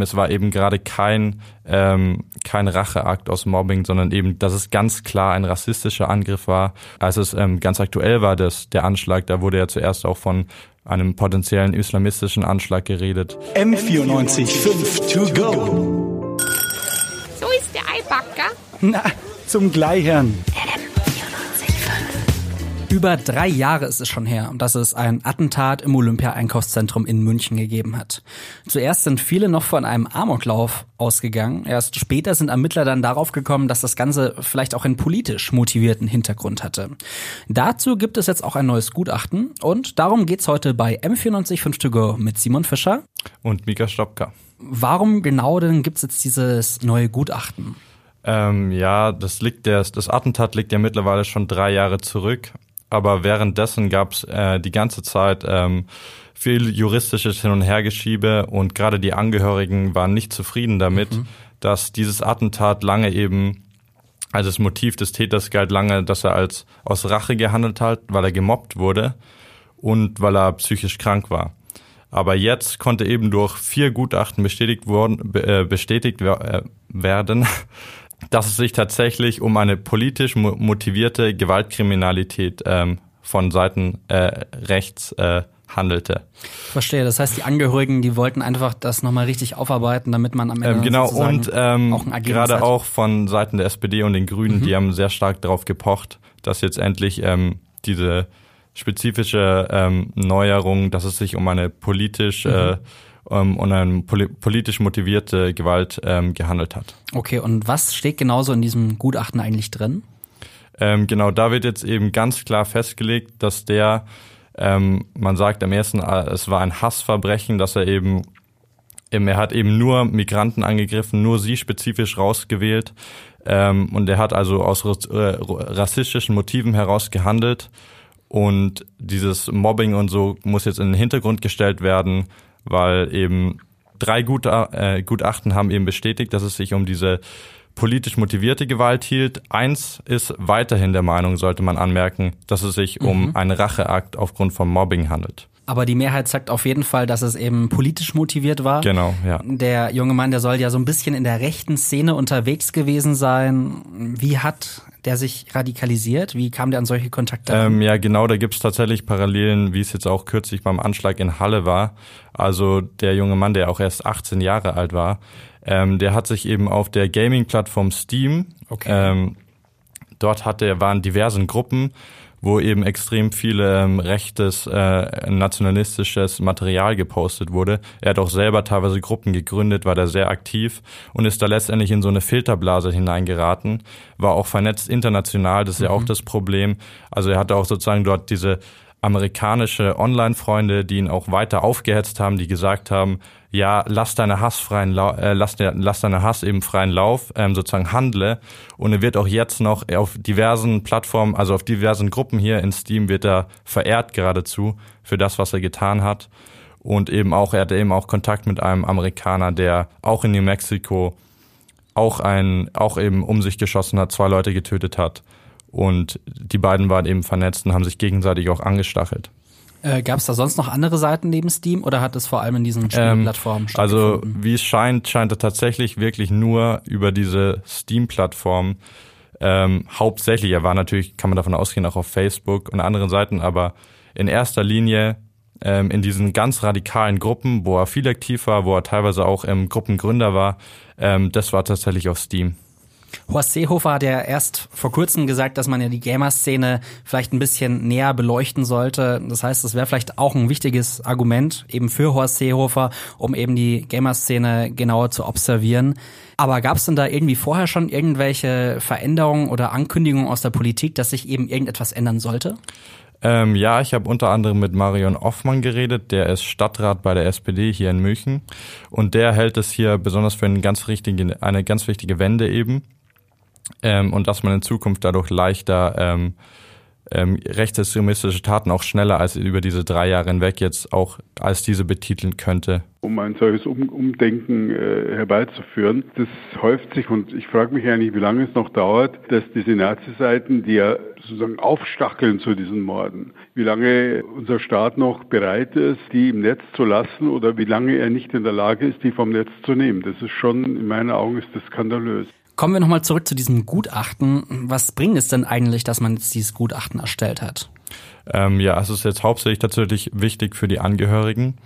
Es war eben gerade kein, ähm, kein Racheakt aus Mobbing, sondern eben, dass es ganz klar ein rassistischer Angriff war. Als es ähm, ganz aktuell war, das, der Anschlag, da wurde ja zuerst auch von einem potenziellen islamistischen Anschlag geredet. M94 5 to go. So ist der Eibacker. Na, zum Gleichern. Über drei Jahre ist es schon her, dass es ein Attentat im Olympia-Einkaufszentrum in München gegeben hat. Zuerst sind viele noch von einem Amoklauf ausgegangen. Erst später sind Ermittler dann darauf gekommen, dass das Ganze vielleicht auch einen politisch motivierten Hintergrund hatte. Dazu gibt es jetzt auch ein neues Gutachten und darum geht's heute bei M945 to go mit Simon Fischer und Mika Stopka. Warum genau denn gibt's jetzt dieses neue Gutachten? Ähm, ja, das liegt der, das Attentat liegt ja mittlerweile schon drei Jahre zurück aber währenddessen gab es äh, die ganze Zeit ähm, viel juristisches Hin- und Hergeschiebe und gerade die Angehörigen waren nicht zufrieden damit, mhm. dass dieses Attentat lange eben, also das Motiv des Täters galt lange, dass er als aus Rache gehandelt hat, weil er gemobbt wurde und weil er psychisch krank war. Aber jetzt konnte eben durch vier Gutachten bestätigt, worden, äh, bestätigt äh, werden, dass es sich tatsächlich um eine politisch motivierte Gewaltkriminalität ähm, von Seiten äh, rechts äh, handelte. Verstehe. Das heißt, die Angehörigen, die wollten einfach das nochmal richtig aufarbeiten, damit man am Ende ähm, genau und ähm, auch gerade hat. auch von Seiten der SPD und den Grünen, mhm. die haben sehr stark darauf gepocht, dass jetzt endlich ähm, diese spezifische ähm, Neuerung, dass es sich um eine politisch mhm. äh, ähm, und eine politisch motivierte Gewalt ähm, gehandelt hat. Okay, und was steht genauso in diesem Gutachten eigentlich drin? Ähm, genau, da wird jetzt eben ganz klar festgelegt, dass der, ähm, man sagt am ersten, äh, es war ein Hassverbrechen, dass er eben, eben, er hat eben nur Migranten angegriffen, nur sie spezifisch rausgewählt. Ähm, und er hat also aus äh, rassistischen Motiven heraus gehandelt. Und dieses Mobbing und so muss jetzt in den Hintergrund gestellt werden weil eben drei äh, Gutachten haben eben bestätigt, dass es sich um diese politisch motivierte Gewalt hielt. Eins ist weiterhin der Meinung, sollte man anmerken, dass es sich mhm. um einen Racheakt aufgrund von Mobbing handelt. Aber die Mehrheit sagt auf jeden Fall, dass es eben politisch motiviert war. Genau, ja. Der junge Mann, der soll ja so ein bisschen in der rechten Szene unterwegs gewesen sein. Wie hat der sich radikalisiert? Wie kam der an solche Kontakte? Ähm, ja, genau, da gibt's tatsächlich Parallelen, wie es jetzt auch kürzlich beim Anschlag in Halle war. Also der junge Mann, der auch erst 18 Jahre alt war, ähm, der hat sich eben auf der Gaming-Plattform Steam, okay. ähm, dort hatte, waren diversen Gruppen wo eben extrem viel ähm, rechtes, äh, nationalistisches Material gepostet wurde. Er hat auch selber teilweise Gruppen gegründet, war da sehr aktiv und ist da letztendlich in so eine Filterblase hineingeraten, war auch vernetzt international, das ist mhm. ja auch mhm. das Problem. Also er hatte auch sozusagen dort diese amerikanische Online-Freunde, die ihn auch weiter aufgehetzt haben, die gesagt haben, ja, lass deine Hass freien Lau äh, lass, lass deine Hass eben freien Lauf, ähm, sozusagen handle. Und er wird auch jetzt noch auf diversen Plattformen, also auf diversen Gruppen hier in Steam wird er verehrt geradezu für das, was er getan hat. Und eben auch, er hatte eben auch Kontakt mit einem Amerikaner, der auch in New Mexico auch ein, auch eben um sich geschossen hat, zwei Leute getötet hat. Und die beiden waren eben vernetzt und haben sich gegenseitig auch angestachelt. Äh, Gab es da sonst noch andere Seiten neben Steam oder hat es vor allem in diesen Spielplattformen ähm, Also wie es scheint, scheint er tatsächlich wirklich nur über diese Steam-Plattform ähm, hauptsächlich, er war natürlich, kann man davon ausgehen, auch auf Facebook und anderen Seiten, aber in erster Linie ähm, in diesen ganz radikalen Gruppen, wo er viel aktiv war, wo er teilweise auch im Gruppengründer war, ähm, das war tatsächlich auf Steam. Horst Seehofer hat ja erst vor kurzem gesagt, dass man ja die Gamer-Szene vielleicht ein bisschen näher beleuchten sollte. Das heißt, das wäre vielleicht auch ein wichtiges Argument eben für Horst Seehofer, um eben die Gamer-Szene genauer zu observieren. Aber gab es denn da irgendwie vorher schon irgendwelche Veränderungen oder Ankündigungen aus der Politik, dass sich eben irgendetwas ändern sollte? Ähm, ja, ich habe unter anderem mit Marion Offmann geredet, der ist Stadtrat bei der SPD hier in München und der hält es hier besonders für eine ganz, richtige, eine ganz wichtige Wende eben ähm, und dass man in Zukunft dadurch leichter ähm, ähm, rechtsextremistische Taten auch schneller als über diese drei Jahre hinweg jetzt auch als diese betiteln könnte um ein solches um Umdenken äh, herbeizuführen. Das häuft sich und ich frage mich eigentlich, wie lange es noch dauert, dass diese Nazi-Seiten, die ja sozusagen aufstacheln zu diesen Morden, wie lange unser Staat noch bereit ist, die im Netz zu lassen oder wie lange er nicht in der Lage ist, die vom Netz zu nehmen. Das ist schon, in meinen Augen ist das skandalös. Kommen wir nochmal zurück zu diesem Gutachten. Was bringt es denn eigentlich, dass man jetzt dieses Gutachten erstellt hat? Ähm, ja, es ist jetzt hauptsächlich tatsächlich wichtig für die Angehörigen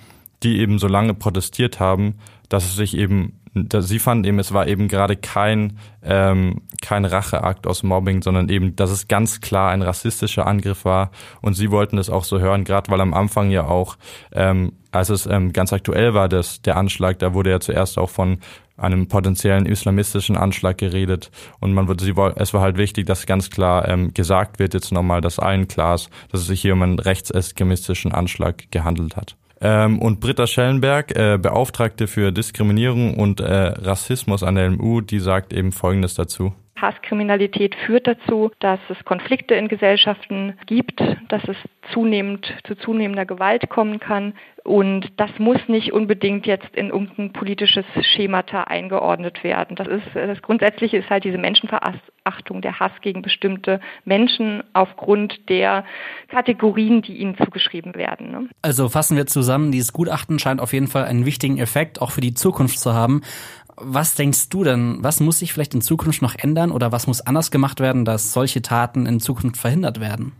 die eben so lange protestiert haben, dass es sich eben, sie fanden eben, es war eben gerade kein, ähm, kein Racheakt aus Mobbing, sondern eben, dass es ganz klar ein rassistischer Angriff war. Und sie wollten es auch so hören, gerade weil am Anfang ja auch, ähm, als es ähm, ganz aktuell war, dass der Anschlag, da wurde ja zuerst auch von einem potenziellen islamistischen Anschlag geredet und man würde sie es war halt wichtig, dass ganz klar ähm, gesagt wird jetzt nochmal, dass allen klar ist, dass es sich hier um einen rechtsextremistischen Anschlag gehandelt hat. Ähm, und Britta Schellenberg, äh, Beauftragte für Diskriminierung und äh, Rassismus an der LMU, die sagt eben Folgendes dazu. Hasskriminalität führt dazu, dass es Konflikte in Gesellschaften gibt, dass es zunehmend zu zunehmender Gewalt kommen kann. Und das muss nicht unbedingt jetzt in irgendein politisches Schemata eingeordnet werden. Das ist, das Grundsätzliche ist halt diese Menschenverachtung, der Hass gegen bestimmte Menschen aufgrund der Kategorien, die ihnen zugeschrieben werden. Ne? Also fassen wir zusammen, dieses Gutachten scheint auf jeden Fall einen wichtigen Effekt auch für die Zukunft zu haben. Was denkst du denn, was muss sich vielleicht in Zukunft noch ändern oder was muss anders gemacht werden, dass solche Taten in Zukunft verhindert werden?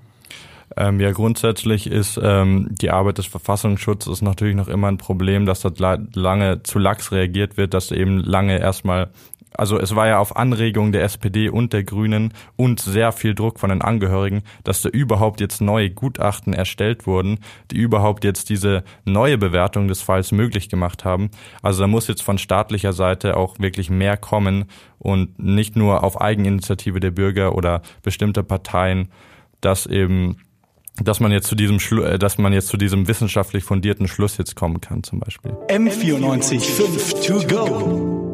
Ähm, ja, grundsätzlich ist ähm, die Arbeit des Verfassungsschutzes natürlich noch immer ein Problem, dass dort lange zu lax reagiert wird, dass eben lange erstmal also es war ja auf Anregung der SPD und der Grünen und sehr viel Druck von den Angehörigen, dass da überhaupt jetzt neue Gutachten erstellt wurden, die überhaupt jetzt diese neue Bewertung des Falls möglich gemacht haben. Also da muss jetzt von staatlicher Seite auch wirklich mehr kommen und nicht nur auf Eigeninitiative der Bürger oder bestimmter Parteien, dass eben dass man jetzt zu diesem Schlu äh, dass man jetzt zu diesem wissenschaftlich fundierten Schluss jetzt kommen kann zum Beispiel. M94 5 to go.